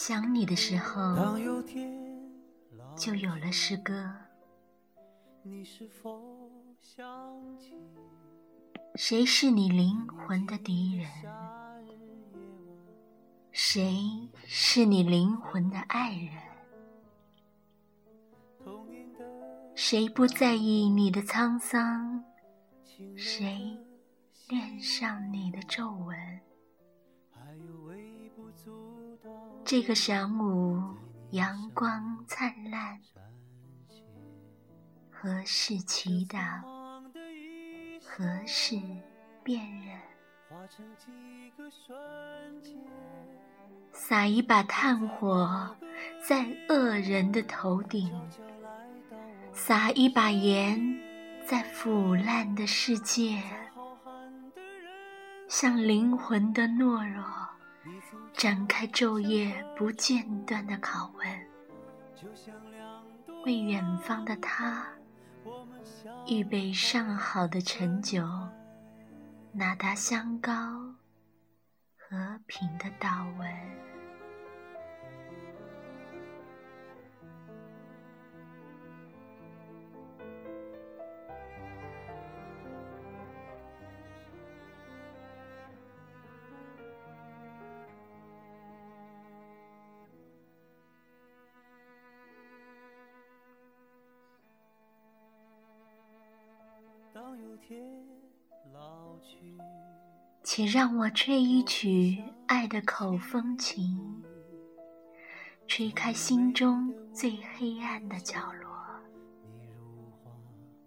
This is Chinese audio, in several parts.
想你的时候，就有了诗歌。谁是你灵魂的敌人？谁是你灵魂的爱人？谁不在意你的沧桑？谁恋上你的皱纹？这个晌午，阳光灿烂，何事祈祷？何事辨认？撒一把炭火在恶人的头顶，撒一把盐在腐烂的世界，像灵魂的懦弱，展开昼夜不间断的拷问，为远方的他预备上好的陈酒，拿达香膏，和平的祷文。且让我吹一曲爱的口风琴，吹开心中最黑暗的角落，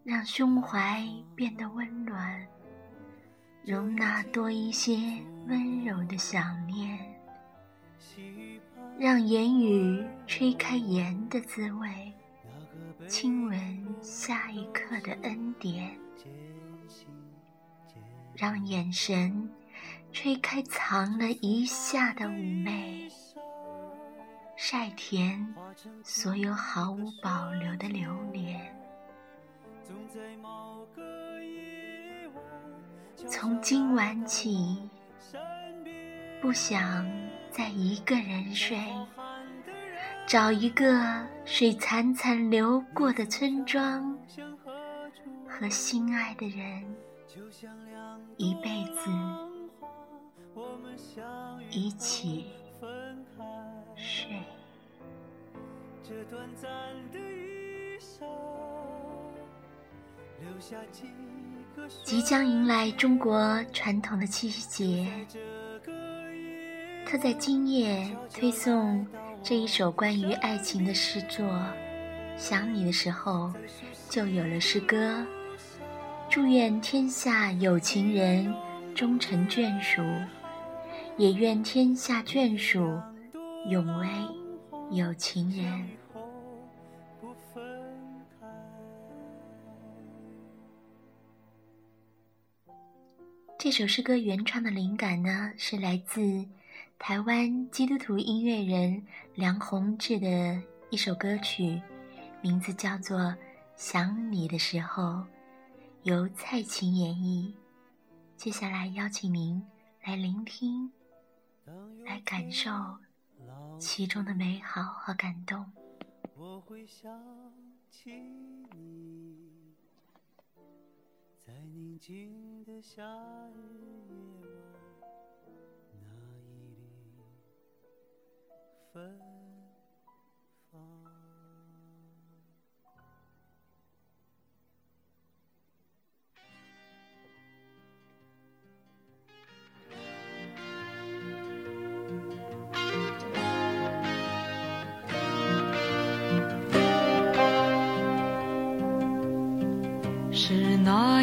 让胸怀变得温暖，容纳多一些温柔的想念，让言语吹开盐的滋味，亲吻下一刻的恩典。让眼神吹开藏了一夏的妩媚，晒甜所有毫无保留的留恋。从今晚起，不想再一个人睡，找一个水潺潺流过的村庄，和心爱的人。一辈子一起睡。即将迎来中国传统的七夕节，特在今夜推送这一首关于爱情的诗作。想你的时候，就有了诗歌。祝愿天下有情人终成眷属，也愿天下眷属永为有情人。这首诗歌原创的灵感呢，是来自台湾基督徒音乐人梁宏志的一首歌曲，名字叫做《想你的时候》。由蔡琴演绎，接下来邀请您来聆听，来感受其中的美好和感动。我会想起你，在宁静的夏日夜晚，那一缕芬。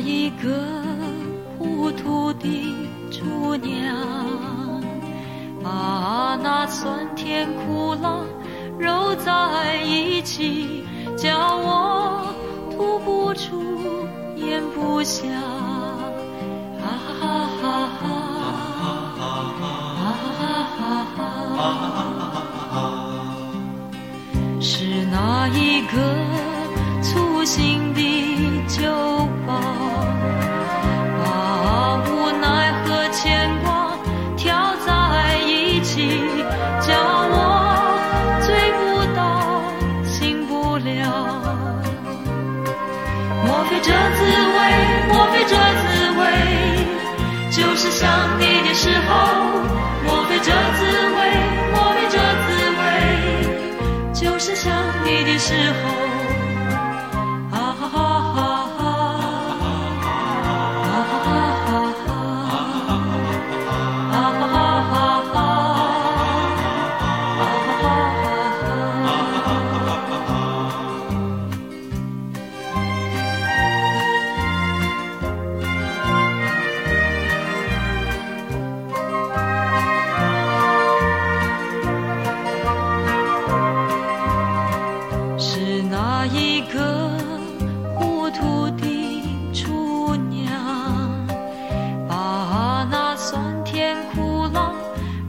那一个糊涂的厨娘，把那酸甜苦辣揉在一起，叫我吐不出，咽不下。哈哈哈哈！是哪一个粗心的酒？一个糊涂的厨娘把那酸甜苦辣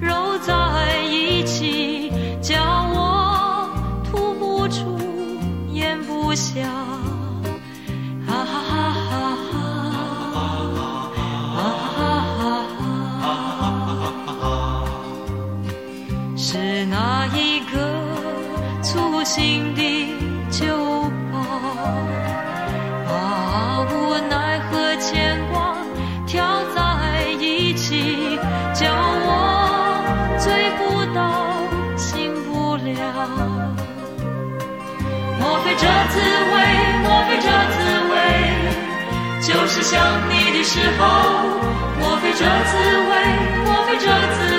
揉在一起叫我吐不出咽不下。这滋味，莫非这滋味，就是想你的时候，莫非这滋味，莫非这滋味。